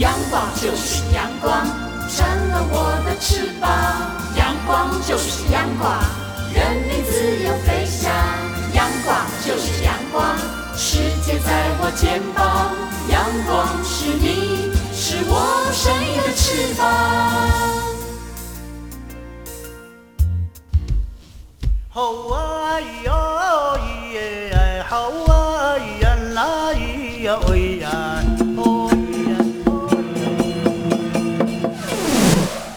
阳光就是阳光，成了我的翅膀。阳光就是阳光，任你自由飞翔。阳光就是阳光，世界在我肩膀。阳光是你，是我生命的翅膀。好啊咿呀咿耶，好啊咿呀咿呀喂呀，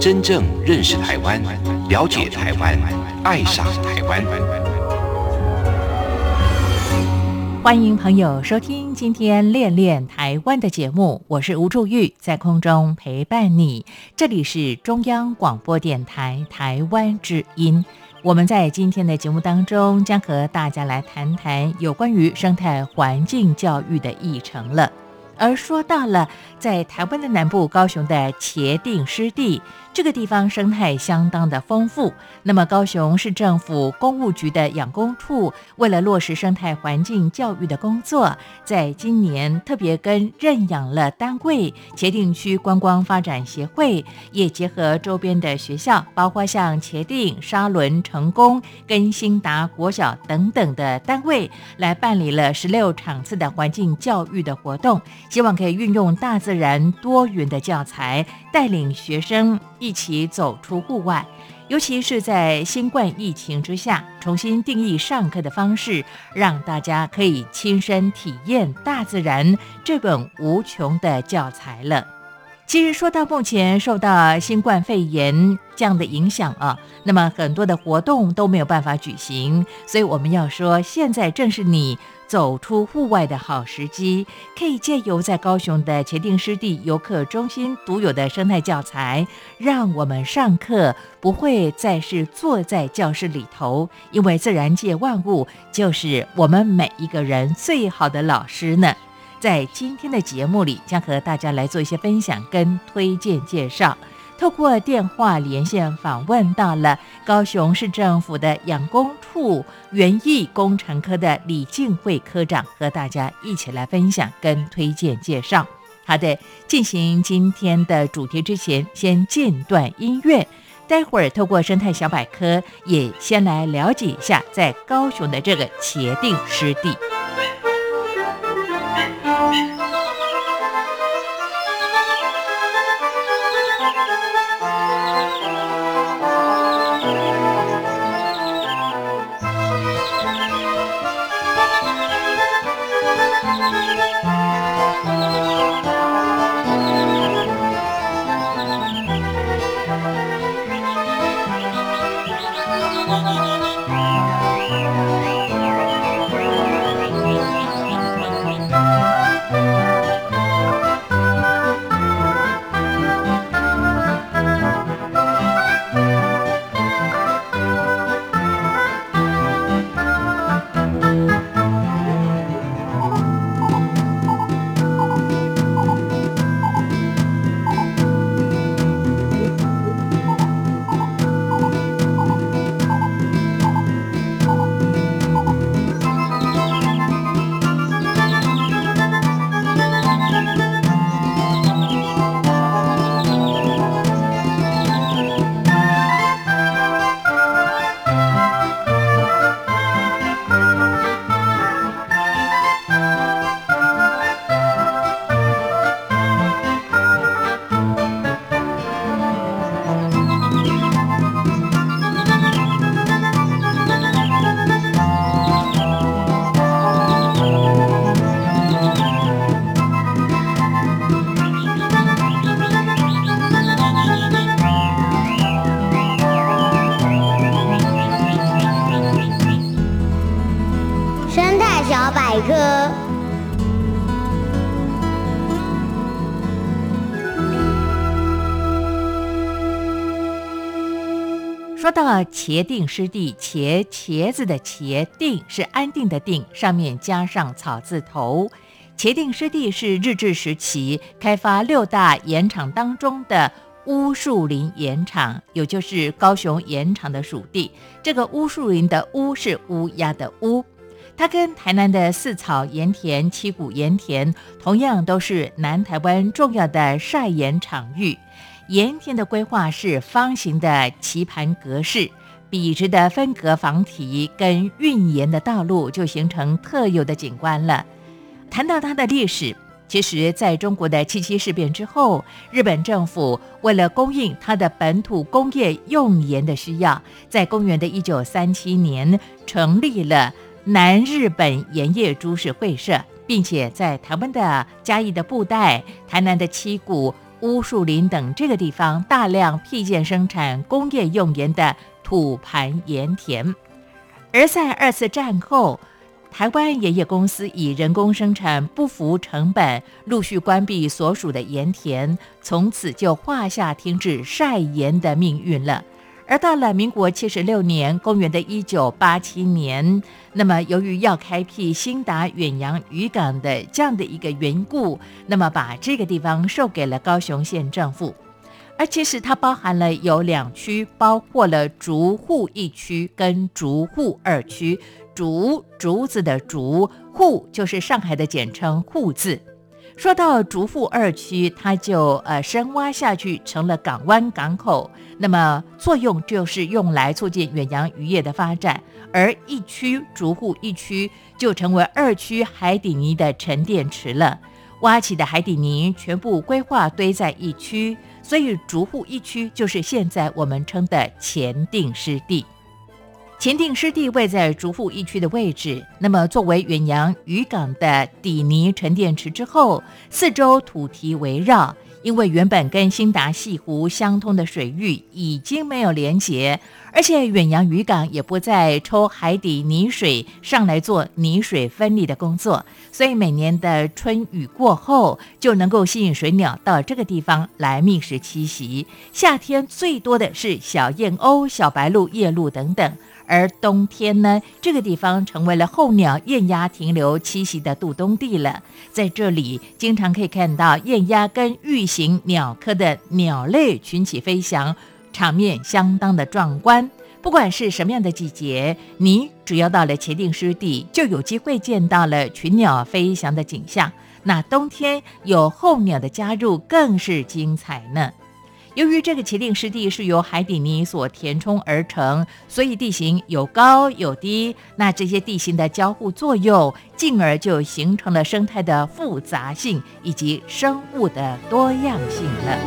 真正认识台湾，了解台湾，爱上台湾。欢迎朋友收听今天《恋恋台湾》的节目，我是吴祝玉，在空中陪伴你。这里是中央广播电台台湾之音。我们在今天的节目当中，将和大家来谈谈有关于生态环境教育的议程了。而说到了在台湾的南部高雄的茄定湿地。这个地方生态相当的丰富。那么，高雄市政府公务局的养工处为了落实生态环境教育的工作，在今年特别跟认养了单位茄定区观光发展协会，也结合周边的学校，包括像茄定、沙仑、成功跟新达国小等等的单位，来办理了十六场次的环境教育的活动，希望可以运用大自然多元的教材，带领学生。一起走出户外，尤其是在新冠疫情之下，重新定义上课的方式，让大家可以亲身体验大自然这本无穷的教材了。其实说到目前受到新冠肺炎这样的影响啊，那么很多的活动都没有办法举行，所以我们要说，现在正是你。走出户外的好时机，可以借由在高雄的茄定湿地游客中心独有的生态教材，让我们上课不会再是坐在教室里头，因为自然界万物就是我们每一个人最好的老师呢。在今天的节目里，将和大家来做一些分享跟推荐介绍。透过电话连线访问到了高雄市政府的养工处园艺工程科的李静慧科长，和大家一起来分享跟推荐介绍。好的，进行今天的主题之前，先间段音乐。待会儿透过生态小百科，也先来了解一下在高雄的这个茄定湿地。茄定湿地，茄茄子的茄定是安定的定，上面加上草字头。茄定湿地是日治时期开发六大盐场当中的乌树林盐场，也就是高雄盐场的属地。这个乌树林的乌是乌鸦的乌，它跟台南的四草盐田、七股盐田同样都是南台湾重要的晒盐场域。盐田的规划是方形的棋盘格式，笔直的分隔房体跟运盐的道路就形成特有的景观了。谈到它的历史，其实在中国的七七事变之后，日本政府为了供应它的本土工业用盐的需要，在公元的一九三七年成立了南日本盐业株式会社，并且在台湾的嘉义的布袋、台南的七股。乌树林等这个地方大量辟建生产工业用盐的土盘盐田，而在二次战后，台湾盐业公司以人工生产不符成本，陆续关闭所属的盐田，从此就画下停止晒盐的命运了。而到了民国七十六年，公元的一九八七年，那么由于要开辟新达远洋渔港的这样的一个缘故，那么把这个地方授给了高雄县政府。而其实它包含了有两区，包括了竹户一区跟竹户二区。竹竹子的竹，户就是上海的简称户字。说到竹户二区，它就呃深挖下去成了港湾港口，那么作用就是用来促进远洋渔业的发展。而一区竹户一区就成为二区海底泥的沉淀池了，挖起的海底泥全部规划堆在一区，所以竹户一区就是现在我们称的前定湿地。前定湿地位在竹户一区的位置，那么作为远洋渔港的底泥沉淀池之后，四周土堤围绕，因为原本跟新达西湖相通的水域已经没有连结，而且远洋渔港也不再抽海底泥水上来做泥水分离的工作，所以每年的春雨过后，就能够吸引水鸟到这个地方来觅食栖息。夏天最多的是小燕鸥、小白鹭、夜鹭等等。而冬天呢，这个地方成为了候鸟、雁鸭停留栖息的渡冬地了。在这里，经常可以看到雁鸭跟玉形鸟科的鸟类群起飞翔，场面相当的壮观。不管是什么样的季节，你只要到了茄定湿地，就有机会见到了群鸟飞翔的景象。那冬天有候鸟的加入，更是精彩呢。由于这个奇岭湿地是由海底泥所填充而成，所以地形有高有低。那这些地形的交互作用，进而就形成了生态的复杂性以及生物的多样性了。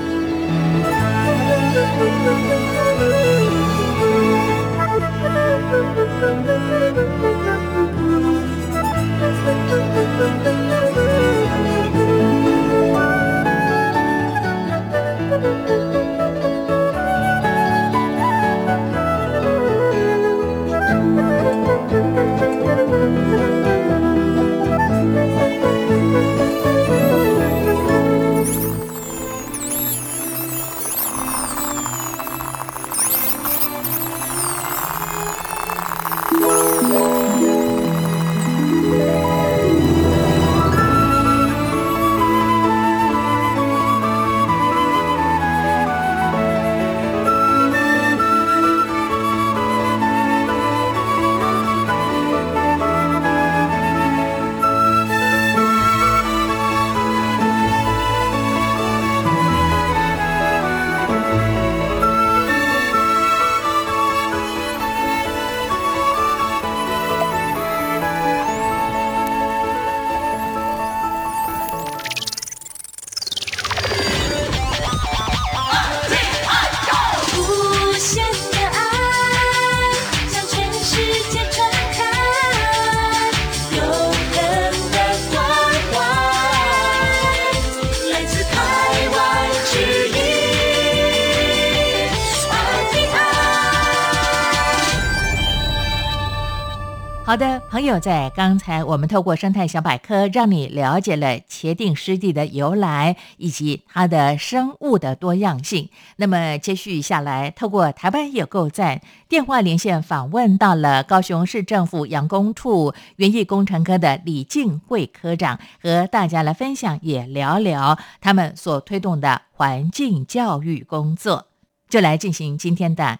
好的，朋友，在刚才我们透过生态小百科，让你了解了茄定湿地的由来以及它的生物的多样性。那么接续下来，透过台湾有够赞电话连线访问到了高雄市政府养工处园艺工程科的李静慧科长，和大家来分享，也聊聊他们所推动的环境教育工作。就来进行今天的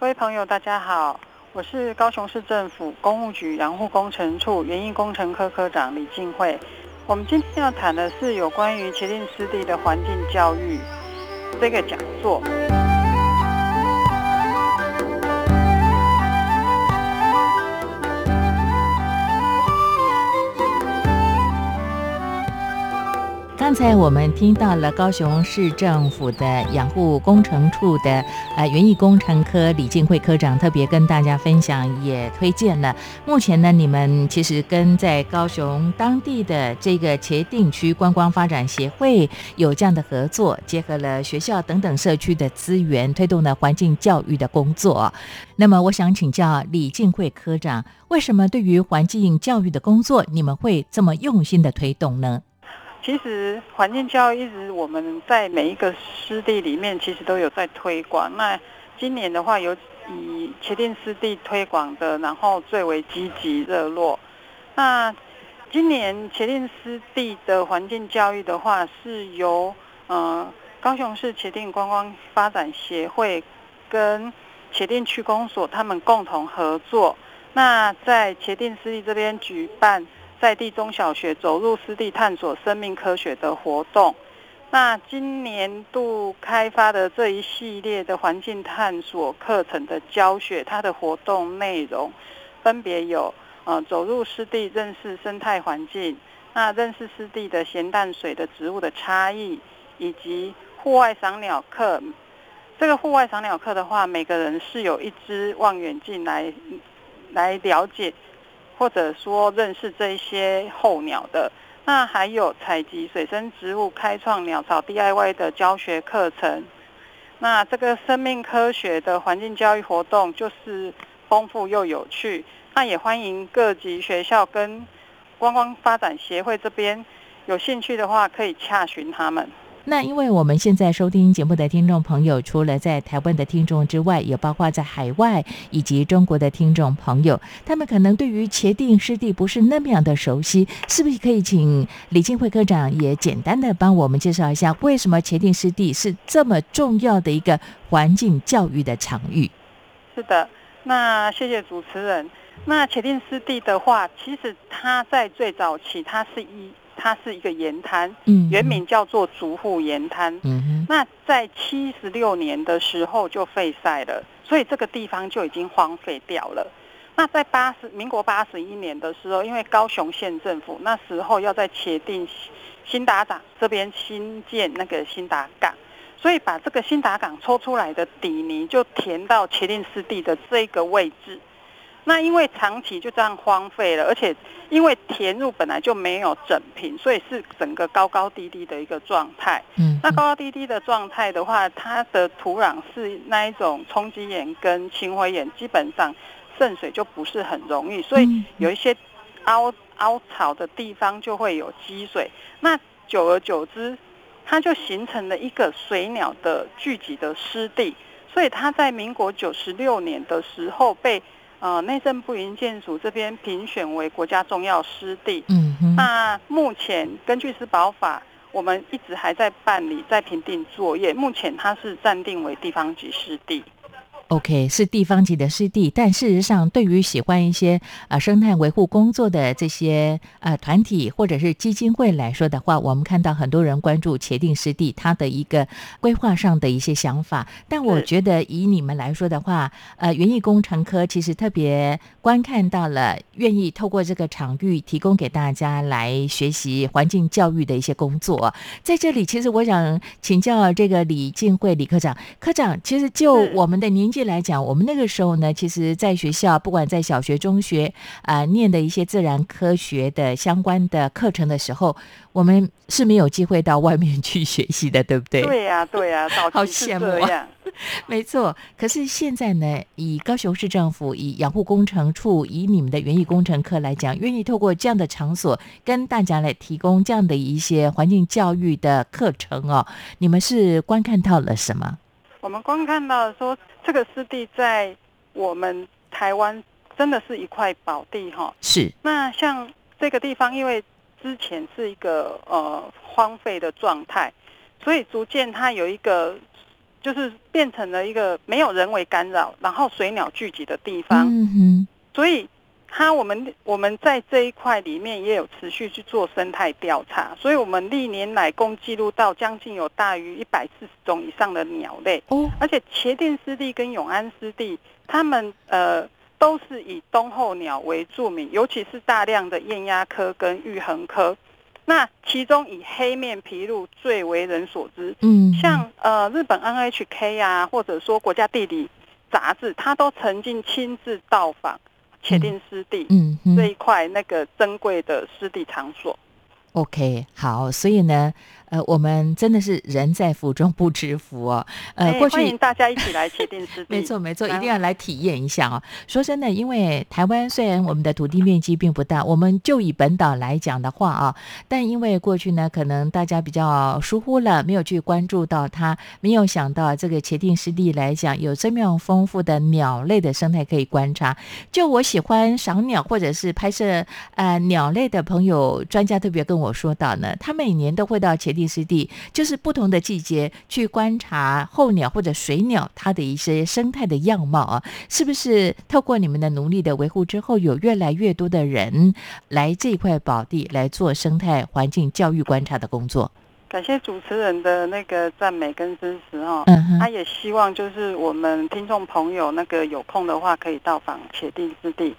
各位朋友，大家好，我是高雄市政府公务局养护工程处园艺工程科科长李静慧。我们今天要谈的是有关于茄定湿地的环境教育这个讲座。刚才我们听到了高雄市政府的养护工程处的呃园艺工程科李进慧科长特别跟大家分享，也推荐了。目前呢，你们其实跟在高雄当地的这个茄定区观光发展协会有这样的合作，结合了学校等等社区的资源，推动了环境教育的工作。那么，我想请教李进慧科长，为什么对于环境教育的工作，你们会这么用心的推动呢？其实环境教育一直我们在每一个湿地里面，其实都有在推广。那今年的话，有以茄定湿地推广的，然后最为积极热络。那今年茄定湿地的环境教育的话，是由呃高雄市茄定观光发展协会跟茄定区公所他们共同合作。那在茄定湿地这边举办。在地中小学走入湿地探索生命科学的活动，那今年度开发的这一系列的环境探索课程的教学，它的活动内容分别有：呃，走入湿地认识生态环境，那认识湿地的咸淡水的植物的差异，以及户外赏鸟课。这个户外赏鸟课的话，每个人是有一支望远镜来来了解。或者说认识这一些候鸟的，那还有采集水生植物、开创鸟巢 DIY 的教学课程。那这个生命科学的环境教育活动就是丰富又有趣。那也欢迎各级学校跟观光发展协会这边有兴趣的话，可以洽询他们。那因为我们现在收听节目的听众朋友，除了在台湾的听众之外，也包括在海外以及中国的听众朋友，他们可能对于茄定湿地不是那么样的熟悉，是不是可以请李金慧科长也简单的帮我们介绍一下，为什么茄定湿地是这么重要的一个环境教育的场域？是的，那谢谢主持人。那茄定湿地的话，其实它在最早期，它是一。它是一个盐滩，原名叫做竹户盐滩。那在七十六年的时候就废晒了，所以这个地方就已经荒废掉了。那在八十民国八十一年的时候，因为高雄县政府那时候要在茄定新达港这边新建那个新达港，所以把这个新达港抽出来的底泥就填到茄定湿地的这个位置。那因为长期就这样荒废了，而且因为填入本来就没有整平，所以是整个高高低低的一个状态。嗯，那高高低低的状态的话，它的土壤是那一种冲积岩跟青灰岩，基本上渗水就不是很容易，所以有一些凹凹槽的地方就会有积水。那久而久之，它就形成了一个水鸟的聚集的湿地，所以它在民国九十六年的时候被。呃，内政部营建署这边评选为国家重要湿地。嗯哼。那目前根据《施保法》，我们一直还在办理在评定作业。目前它是暂定为地方级湿地。OK，是地方级的湿地，但事实上，对于喜欢一些呃生态维护工作的这些呃团体或者是基金会来说的话，我们看到很多人关注茄定湿地它的一个规划上的一些想法。但我觉得以你们来说的话，呃，园艺工程科其实特别观看到了，愿意透过这个场域提供给大家来学习环境教育的一些工作。在这里，其实我想请教这个李静慧李科长，科长，其实就我们的年纪。来讲，我们那个时候呢，其实在学校，不管在小学、中学啊，念的一些自然科学的相关的课程的时候，我们是没有机会到外面去学习的，对不对？对呀，对呀，好羡慕啊！没错，可是现在呢，以高雄市政府、以养护工程处、以你们的园艺工程科来讲，愿意透过这样的场所跟大家来提供这样的一些环境教育的课程哦，你们是观看到了什么？我们光看到说。这个湿地在我们台湾真的是一块宝地哈。是。那像这个地方，因为之前是一个呃荒废的状态，所以逐渐它有一个就是变成了一个没有人为干扰，然后水鸟聚集的地方。嗯哼。所以。它我们我们在这一块里面也有持续去做生态调查，所以我们历年来共记录到将近有大于一百四十种以上的鸟类。哦，而且茄甸湿地跟永安湿地，他们呃都是以冬候鸟为著名，尤其是大量的雁鸭科跟玉衡科。那其中以黑面琵鹭最为人所知。嗯，像呃日本 NHK 啊，或者说国家地理杂志，它都曾经亲自到访。铁定湿地，嗯，这一块那个珍贵的湿地场所。OK，好，所以呢。呃，我们真的是人在福中不知福哦。呃，过去欢迎大家一起来切定湿地。没错，没错，一定要来体验一下哦。说真的，因为台湾虽然我们的土地面积并不大，我们就以本岛来讲的话啊，但因为过去呢，可能大家比较疏忽了，没有去关注到它，没有想到这个茄定湿地来讲，有这么样丰富的鸟类的生态可以观察。就我喜欢赏鸟或者是拍摄呃鸟类的朋友，专家特别跟我说到呢，他每年都会到茄地湿地就是不同的季节去观察候鸟或者水鸟它的一些生态的样貌啊，是不是透过你们的努力的维护之后，有越来越多的人来这块宝地来做生态环境教育观察的工作？感谢主持人的那个赞美跟支持哈，嗯他也希望就是我们听众朋友那个有空的话可以到访铁定湿地，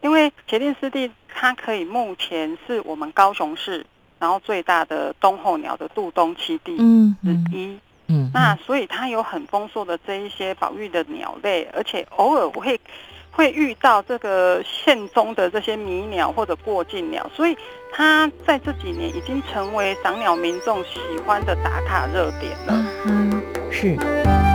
因为铁定湿地它可以目前是我们高雄市。然后最大的冬候鸟的渡冬栖地之一，嗯，那所以它有很丰硕的这一些保育的鸟类，而且偶尔会会遇到这个县中的这些迷鸟或者过境鸟，所以它在这几年已经成为赏鸟民众喜欢的打卡热点了。嗯，是。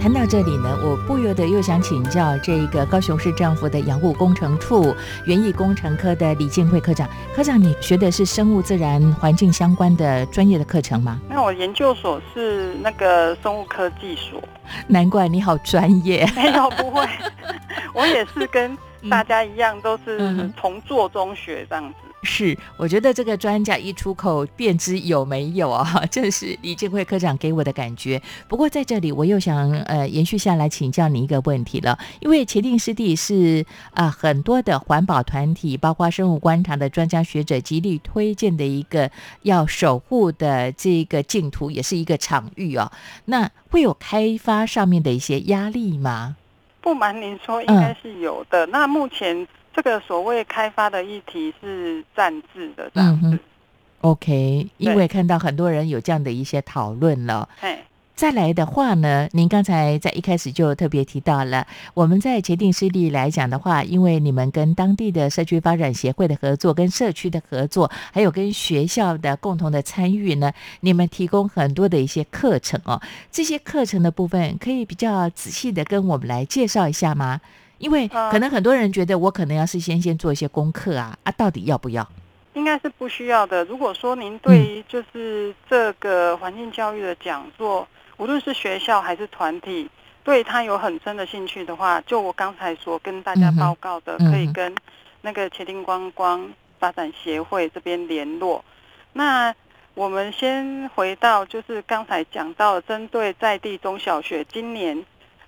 谈到这里呢，我不由得又想请教这个高雄市政府的养护工程处园艺工程科的李建慧科长。科长，你学的是生物自然环境相关的专业的课程吗？那我研究所是那个生物科技所。难怪你好专业。没有，不会，我也是跟大家一样，都是从做中学这样子。是，我觉得这个专家一出口便知有没有啊，这是李建辉科长给我的感觉。不过在这里，我又想呃延续下来请教你一个问题了，因为茄定湿地是啊很多的环保团体，包括生物观察的专家学者极力推荐的一个要守护的这个净土，也是一个场域哦。那会有开发上面的一些压力吗？不瞒您说，应该是有的。那目前。这个所谓开发的议题是暂置的这样子，OK，因为看到很多人有这样的一些讨论了。再来的话呢，您刚才在一开始就特别提到了，我们在决定湿地来讲的话，因为你们跟当地的社区发展协会的合作，跟社区的合作，还有跟学校的共同的参与呢，你们提供很多的一些课程哦。这些课程的部分，可以比较仔细的跟我们来介绍一下吗？因为可能很多人觉得我可能要是先先做一些功课啊啊，到底要不要？应该是不需要的。如果说您对于就是这个环境教育的讲座，无论是学校还是团体，对他有很深的兴趣的话，就我刚才所跟大家报告的，可以跟那个茄丁观光发展协会这边联络。那我们先回到就是刚才讲到，针对在地中小学，今年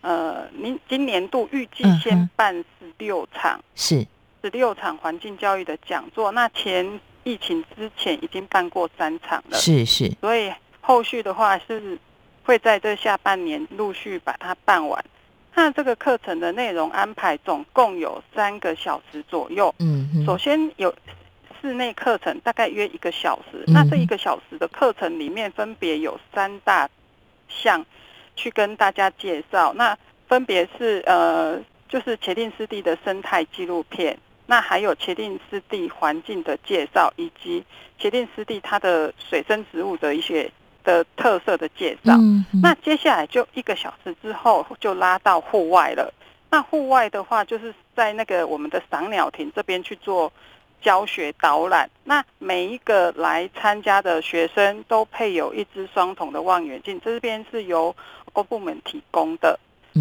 呃，您今年度预计先办十六场，是十六场环境教育的讲座。那前疫情之前已经办过三场了，是是，所以后续的话是。会在这下半年陆续把它办完。那这个课程的内容安排总共有三个小时左右。嗯，首先有室内课程，大概约一个小时。那这一个小时的课程里面，分别有三大项去跟大家介绍。那分别是呃，就是茄定湿地的生态纪录片，那还有茄定湿地环境的介绍，以及茄定湿地它的水生植物的一些。的特色的介绍，那接下来就一个小时之后就拉到户外了。那户外的话，就是在那个我们的赏鸟亭这边去做教学导览。那每一个来参加的学生都配有一支双筒的望远镜，这边是由公部门提供的。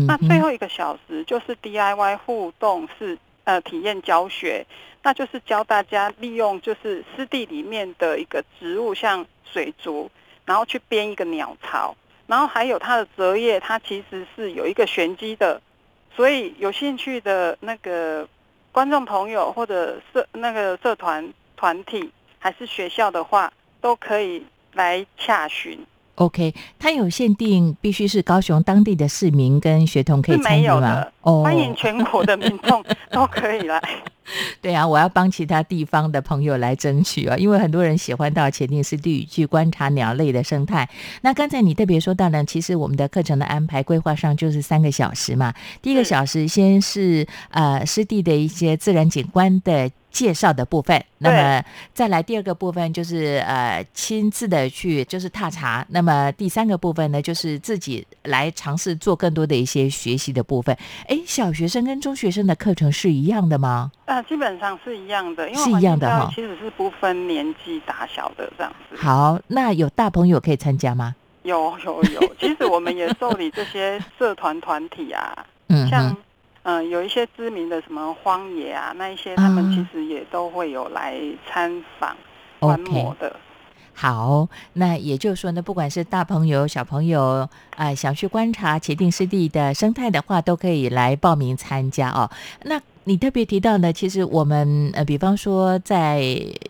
那最后一个小时就是 DIY 互动式呃体验教学，那就是教大家利用就是湿地里面的一个植物，像水竹。然后去编一个鸟巢，然后还有它的折页，它其实是有一个玄机的，所以有兴趣的那个观众朋友或者社那个社团团体还是学校的话，都可以来洽询。OK，它有限定，必须是高雄当地的市民跟学童可以参与吗？哦，欢迎全国的民众 都可以来。对啊，我要帮其他地方的朋友来争取啊，因为很多人喜欢到前定湿地去观察鸟类的生态。那刚才你特别说到呢，其实我们的课程的安排规划上就是三个小时嘛。第一个小时先是呃湿地的一些自然景观的。介绍的部分，那么再来第二个部分就是呃亲自的去就是踏查，那么第三个部分呢就是自己来尝试做更多的一些学习的部分。哎，小学生跟中学生的课程是一样的吗？呃，基本上是一样的，因为是一样的哈，其实是不分年纪大小的这样子。好，那有大朋友可以参加吗？有有有，其实我们也受理这些社团团体啊，嗯，像。嗯，有一些知名的什么荒野啊，那一些他们其实也都会有来参访观摩的。好，那也就是说呢，不管是大朋友、小朋友啊，想去观察茄定湿地的生态的话，都可以来报名参加哦。那你特别提到呢，其实我们呃，比方说在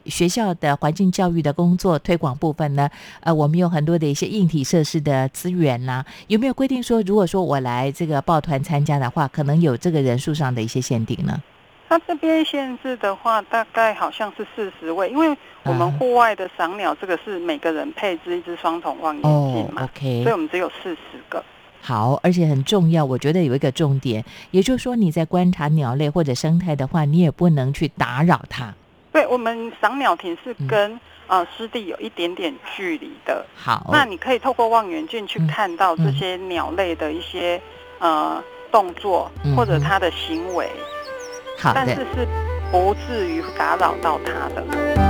学校的环境教育的工作推广部分呢，呃，我们有很多的一些硬体设施的资源呐，有没有规定说，如果说我来这个抱团参加的话，可能有这个人数上的一些限定呢？它这边限制的话，大概好像是四十位，因为我们户外的赏鸟，这个是每个人配置一只双筒望远镜嘛所以我们只有四十个。好，而且很重要，我觉得有一个重点，也就是说你在观察鸟类或者生态的话，你也不能去打扰它。对，我们赏鸟亭是跟呃湿地有一点点距离的。好，那你可以透过望远镜去看到这些鸟类的一些呃动作或者它的行为。好的，但是是不至于打扰到它的。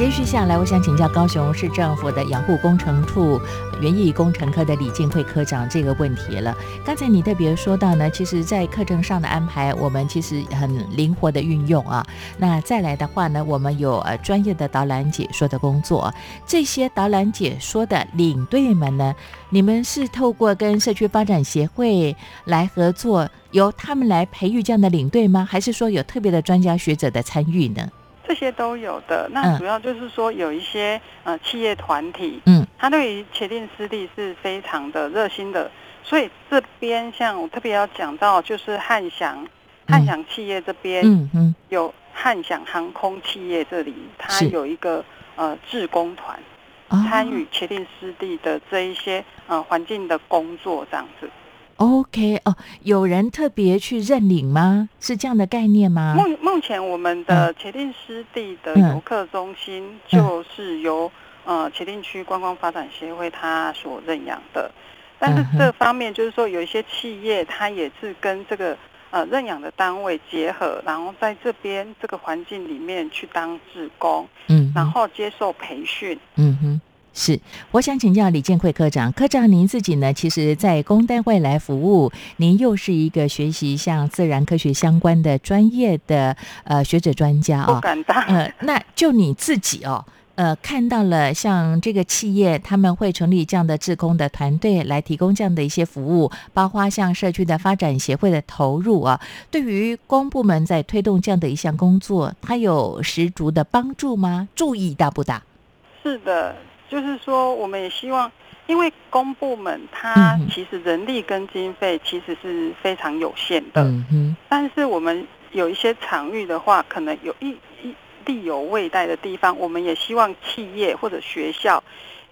接续下来，我想请教高雄市政府的养护工程处园艺工程科的李进惠科长这个问题了。刚才你特别说到呢，其实，在课程上的安排，我们其实很灵活的运用啊。那再来的话呢，我们有呃专业的导览解说的工作。这些导览解说的领队们呢，你们是透过跟社区发展协会来合作，由他们来培育这样的领队吗？还是说有特别的专家学者的参与呢？这些都有的，那主要就是说有一些呃企业团体，嗯，他对于茄定湿地是非常的热心的，所以这边像我特别要讲到，就是汉翔汉翔企业这边，嗯。嗯，有汉翔航空企业这里，它有一个呃志工团参与茄定湿地的这一些呃环境的工作这样子。OK 哦，有人特别去认领吗？是这样的概念吗？目目前我们的茄定湿地的游客中心就是由呃茄定区观光发展协会它所认养的，但是这方面就是说有一些企业它也是跟这个呃认养的单位结合，然后在这边这个环境里面去当志工，嗯，然后接受培训，嗯哼。是，我想请教李建慧科长。科长，您自己呢？其实，在公单位来服务，您又是一个学习像自然科学相关的专业的呃学者专家啊。不敢当。呃，那就你自己哦，呃，看到了像这个企业，他们会成立这样的志工的团队来提供这样的一些服务，包括像社区的发展协会的投入啊，对于公部门在推动这样的一项工作，它有十足的帮助吗？注意大不大？是的。就是说，我们也希望，因为公部门它其实人力跟经费其实是非常有限的，嗯但是我们有一些场域的话，可能有一一力有未逮的地方，我们也希望企业或者学校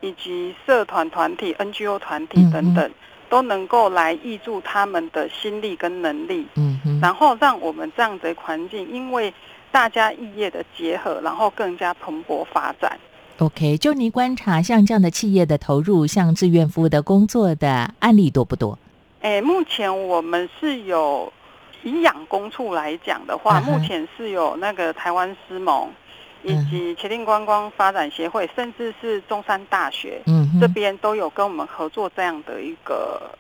以及社团团体、NGO 团体等等，都能够来挹注他们的心力跟能力，嗯然后让我们这样的环境，因为大家异业的结合，然后更加蓬勃发展。OK，就你观察，像这样的企业的投入，像志愿服务的工作的案例多不多？哎，目前我们是有以养工处来讲的话，目前是有那个台湾师盟，以及茄定观光发展协会，甚至是中山大学，嗯，这边都有跟我们合作这样的一个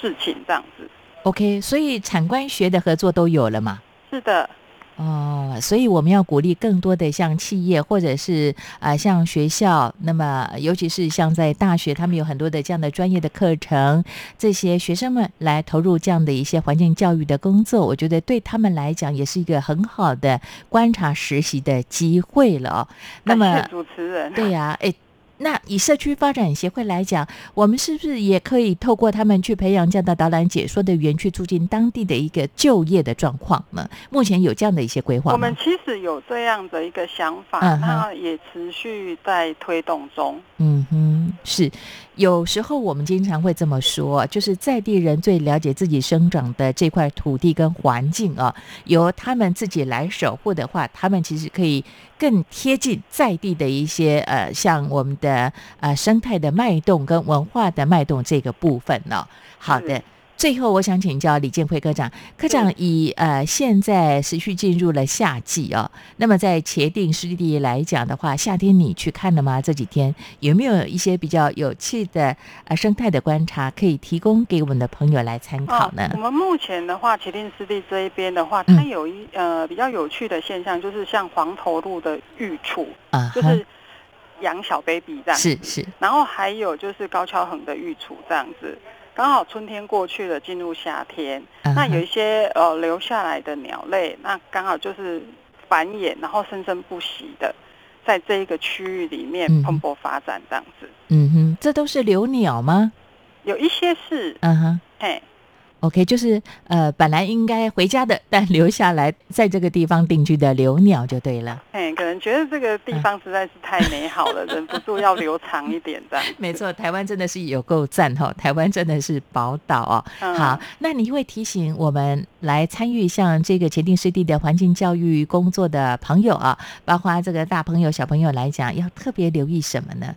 事情，这样子。OK，所以产官学的合作都有了嘛？是的。哦，所以我们要鼓励更多的像企业或者是啊像学校，那么尤其是像在大学，他们有很多的这样的专业的课程，这些学生们来投入这样的一些环境教育的工作，我觉得对他们来讲也是一个很好的观察实习的机会了。那么主持人，对呀，哎。那以社区发展协会来讲，我们是不是也可以透过他们去培养这样的导览解说的员，去促进当地的一个就业的状况呢？目前有这样的一些规划我们其实有这样的一个想法，那也持续在推动中。嗯哼，是。有时候我们经常会这么说，就是在地人最了解自己生长的这块土地跟环境啊，由他们自己来守护的话，他们其实可以更贴近在地的一些呃，像我们的呃生态的脉动跟文化的脉动这个部分呢。好的。最后，我想请教李建辉科长。科长以呃，现在持续进入了夏季哦。那么在茄定湿地来讲的话，夏天你去看了吗？这几天有没有一些比较有趣的呃生态的观察可以提供给我们的朋友来参考呢？我们目前的话，茄定湿地这一边的话，它有一呃比较有趣的现象，就是像黄头鹿的育雏啊，就是养小 baby 这样是是。然后还有就是高跷横的育雏这样子。刚好春天过去了，进入夏天，那有一些呃留下来的鸟类，那刚好就是繁衍，然后生生不息的，在这一个区域里面蓬勃发展这样子。嗯哼，这都是留鸟吗？有一些是。嗯哼，嘿。OK，就是呃，本来应该回家的，但留下来在这个地方定居的留鸟就对了。哎，可能觉得这个地方实在是太美好了，忍不住要留长一点这样。没错，台湾真的是有够赞哈，台湾真的是宝岛哦。好，那你会提醒我们来参与像这个前定湿地的环境教育工作的朋友啊，包括这个大朋友小朋友来讲，要特别留意什么呢？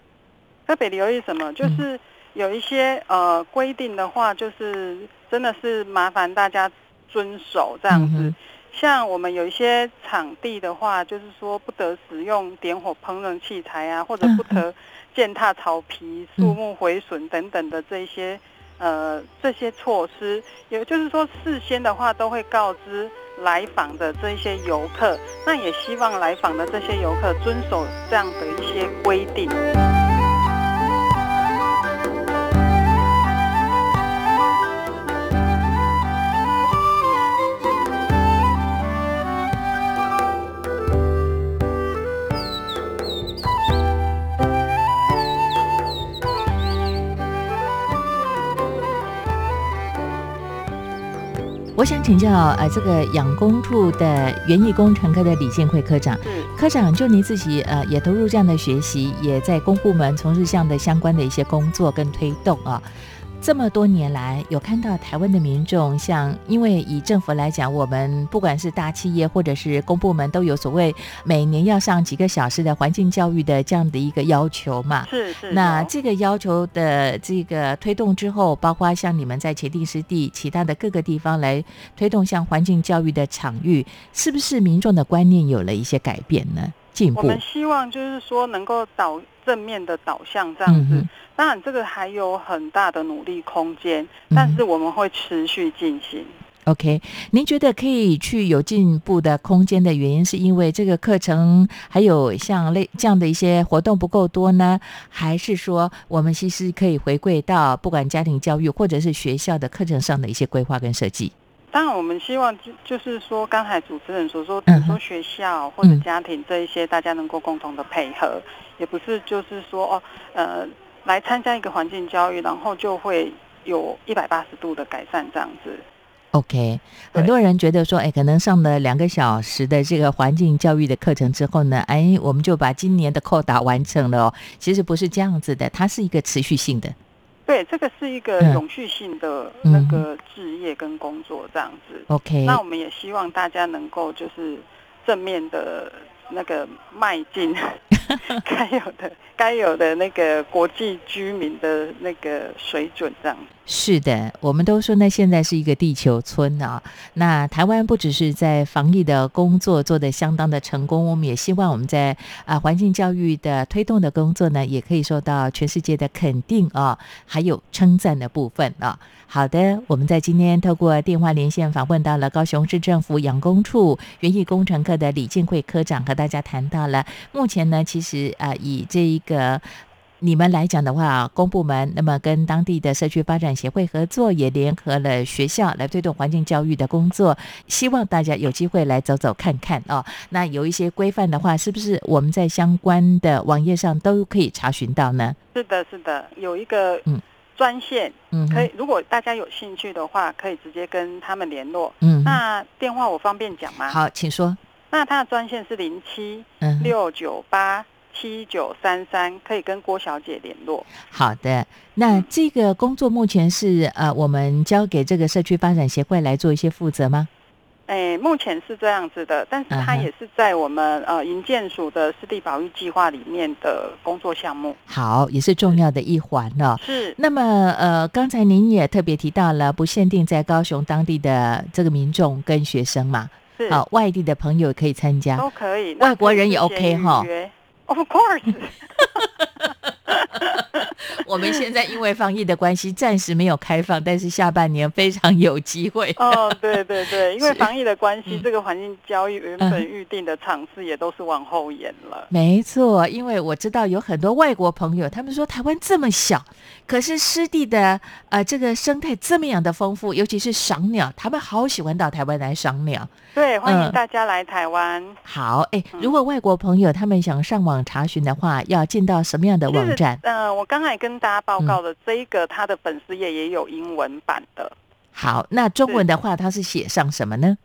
特别留意什么？就是有一些呃规定的话，就是。真的是麻烦大家遵守这样子，像我们有一些场地的话，就是说不得使用点火烹饪器材啊，或者不得践踏草皮、树木毁损等等的这些呃这些措施，也就是说事先的话都会告知来访的这些游客，那也希望来访的这些游客遵守这样的一些规定。我想请教呃，这个养工处的园艺工程科的李建慧科长，科长就您自己呃也投入这样的学习，也在公部门从事这样的相关的一些工作跟推动啊。这么多年来，有看到台湾的民众，像因为以政府来讲，我们不管是大企业或者是公部门，都有所谓每年要上几个小时的环境教育的这样的一个要求嘛。是是。那这个要求的这个推动之后，包括像你们在茄定湿地其他的各个地方来推动像环境教育的场域，是不是民众的观念有了一些改变呢？进步。我们希望就是说能够导正面的导向这样子。当然，这个还有很大的努力空间，但是我们会持续进行。OK，您觉得可以去有进步的空间的原因，是因为这个课程还有像类这样的一些活动不够多呢，还是说我们其实可以回归到不管家庭教育或者是学校的课程上的一些规划跟设计？当然，我们希望就就是说，刚才主持人所说，比如说学校或者家庭这一些，大家能够共同的配合，也不是就是说哦，呃。来参加一个环境教育，然后就会有一百八十度的改善，这样子。OK，很多人觉得说，哎，可能上了两个小时的这个环境教育的课程之后呢，哎，我们就把今年的扣打完成了哦。其实不是这样子的，它是一个持续性的。对，这个是一个永续性的那个置业跟工作这样子。OK，那我们也希望大家能够就是正面的那个迈进。该有的，该有的那个国际居民的那个水准，这样是的。我们都说呢，现在是一个地球村啊。那台湾不只是在防疫的工作做得相当的成功，我们也希望我们在啊环境教育的推动的工作呢，也可以受到全世界的肯定啊，还有称赞的部分啊。好的，我们在今天透过电话连线访问到了高雄市政府养工处园艺工程科的李进惠科长，和大家谈到了目前呢，其实啊，以这一个你们来讲的话，公部门那么跟当地的社区发展协会合作，也联合了学校来推动环境教育的工作，希望大家有机会来走走看看哦。那有一些规范的话，是不是我们在相关的网页上都可以查询到呢？是的，是的，有一个嗯。专线，嗯，可以。如果大家有兴趣的话，可以直接跟他们联络。嗯，那电话我方便讲吗？好，请说。那他的专线是零七六九八七九三三，可以跟郭小姐联络。好的，那这个工作目前是呃，我们交给这个社区发展协会来做一些负责吗？哎，目前是这样子的，但是它也是在我们呃营建署的湿地保育计划里面的工作项目。好，也是重要的一环呢。是。那么呃，刚才您也特别提到了，不限定在高雄当地的这个民众跟学生嘛？是。啊，外地的朋友可以参加，都可以。外国人也 OK 哈。Of course。我们现在因为防疫的关系，暂时没有开放，但是下半年非常有机会。哦，对对对，因为防疫的关系，这个环境交易原本预定的场次也都是往后延了。没错，因为我知道有很多外国朋友，他们说台湾这么小，可是湿地的呃这个生态这么样的丰富，尤其是赏鸟，他们好喜欢到台湾来赏鸟。对，欢迎大家来台湾。好，哎，如果外国朋友他们想上网查询的话，要进到什么样的网站？呃，我刚才跟大家报告的这一个，他的粉丝页也有英文版的。好，那中文的话，它是写上什么呢？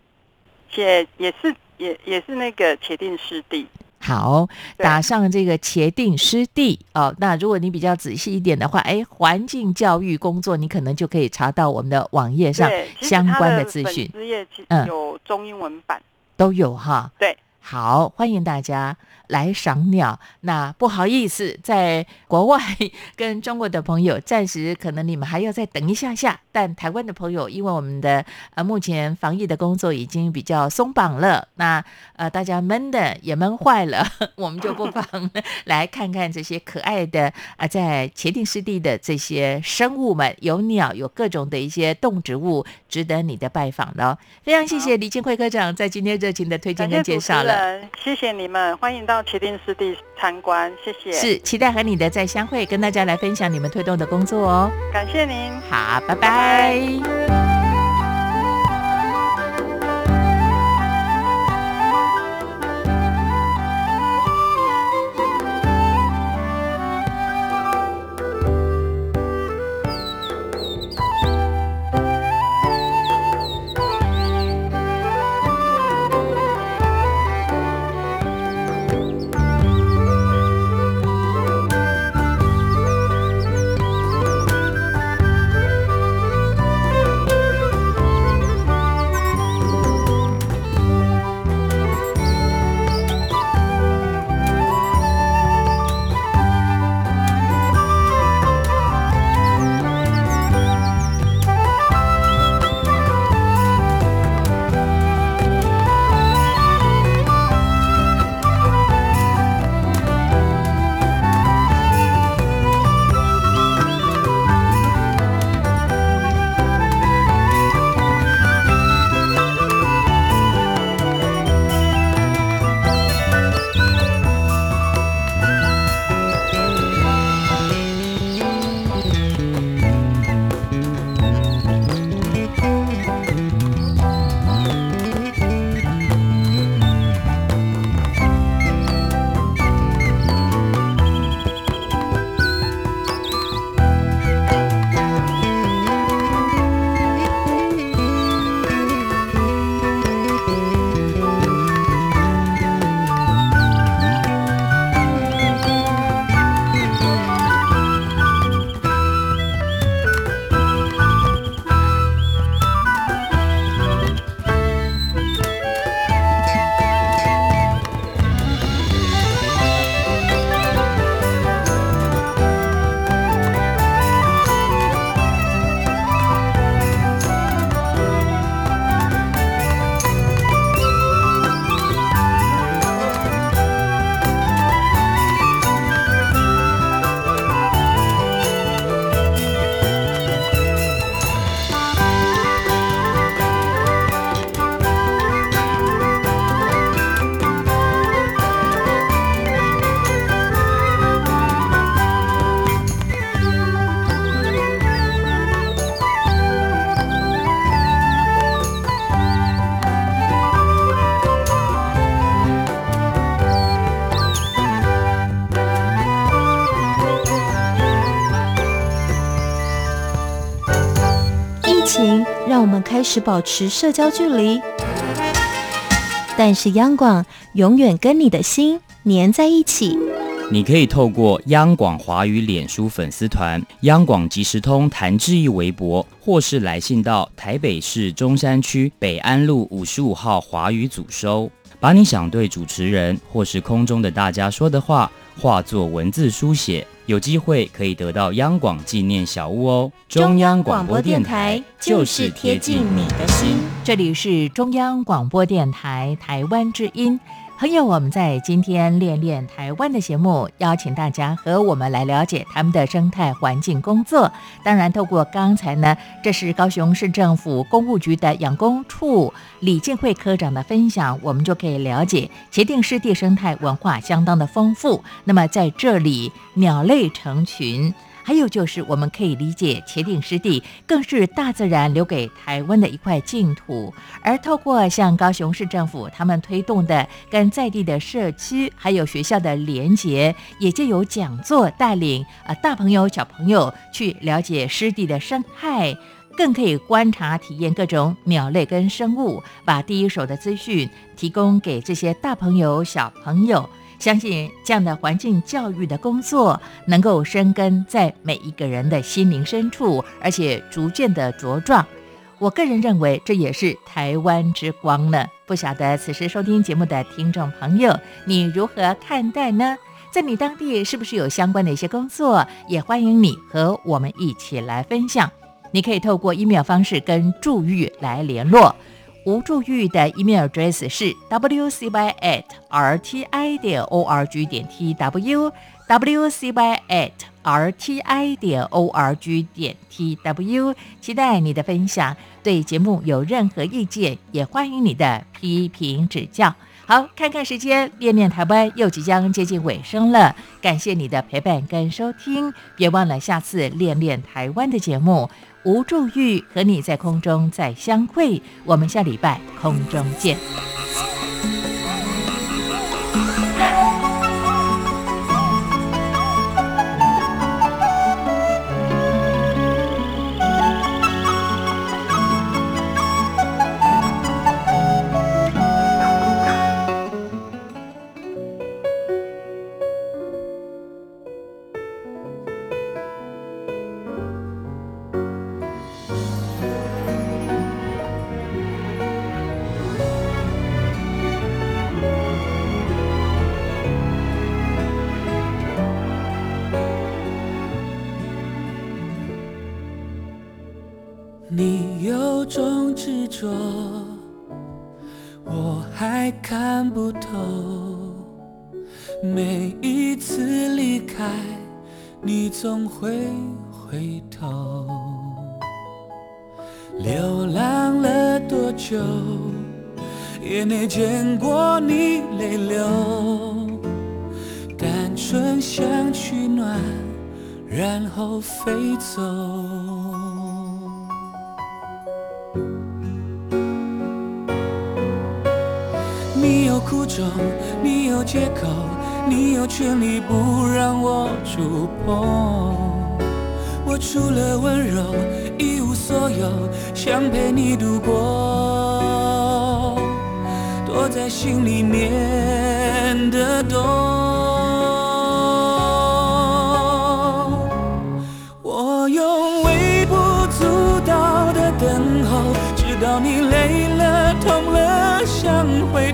写也是也也是那个茄定湿地。好，打上这个茄定湿地哦。那如果你比较仔细一点的话，哎，环境教育工作，你可能就可以查到我们的网页上相关的资讯。嗯有中英文版都有哈。对，好，欢迎大家。来赏鸟，那不好意思，在国外跟中国的朋友暂时可能你们还要再等一下下，但台湾的朋友，因为我们的呃目前防疫的工作已经比较松绑了，那呃大家闷的也闷坏了，我们就不妨来看看这些可爱的啊在茄定湿地的这些生物们，有鸟，有各种的一些动植物，值得你的拜访了。非常谢谢李金辉科长在今天热情的推荐跟介绍了，谢谢你们，欢迎到。到茄定湿地参观，谢谢。是期待和你的再相会，跟大家来分享你们推动的工作哦。感谢您，好，拜拜。情开始保持社交距离，但是央广永远跟你的心粘在一起。你可以透过央广华语脸书粉丝团、央广即时通谭志毅微博，或是来信到台北市中山区北安路五十五号华语组收，把你想对主持人或是空中的大家说的话，化作文字书写，有机会可以得到央广纪念小屋哦。中央广播电台就是贴近你的心，这里是中央广播电台台湾之音。朋友，我们在今天练练台湾的节目，邀请大家和我们来了解他们的生态环境工作。当然，透过刚才呢，这是高雄市政府公务局的养工处李建慧科长的分享，我们就可以了解茄定湿地生态文化相当的丰富。那么在这里，鸟类成群。还有就是，我们可以理解茄定湿地更是大自然留给台湾的一块净土。而透过像高雄市政府他们推动的跟在地的社区还有学校的连结，也就有讲座带领呃大朋友小朋友去了解湿地的生态，更可以观察体验各种鸟类跟生物，把第一手的资讯提供给这些大朋友小朋友。相信这样的环境教育的工作能够生根在每一个人的心灵深处，而且逐渐的茁壮。我个人认为这也是台湾之光呢。不晓得此时收听节目的听众朋友，你如何看待呢？在你当地是不是有相关的一些工作？也欢迎你和我们一起来分享。你可以透过 email 方式跟祝玉来联络。吴祝玉的 email address 是 wcy at rti 点 org 点 tw wcy at rti 点 org 点 tw，期待你的分享。对节目有任何意见，也欢迎你的批评指教。好，看看时间，练练台湾又即将接近尾声了。感谢你的陪伴跟收听，别忘了下次练练台湾的节目。吴祝玉和你在空中再相会，我们下礼拜空中见。飞走。你有苦衷，你有借口。你有权利不让我触碰，我除了温柔一无所有，想陪你度过躲在心里面的洞。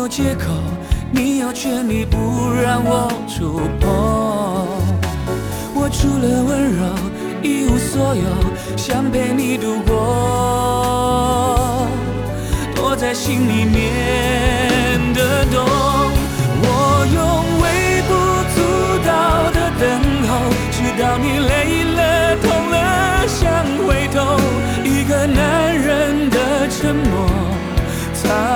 有借口，你有权利不让我触碰。我除了温柔一无所有，想陪你度过，躲在心里面的洞。我用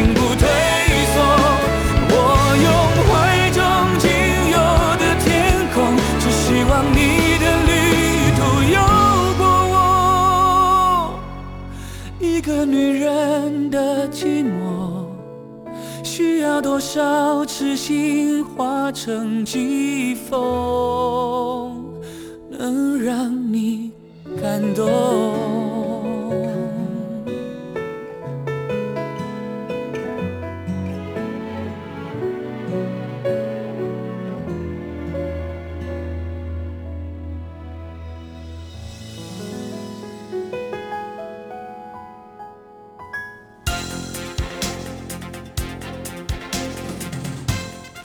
种决心不退缩。我用怀中仅有的天空，只希望你的旅途有过我。一个女人的寂寞。需要多少痴心化成疾风，能让你感动？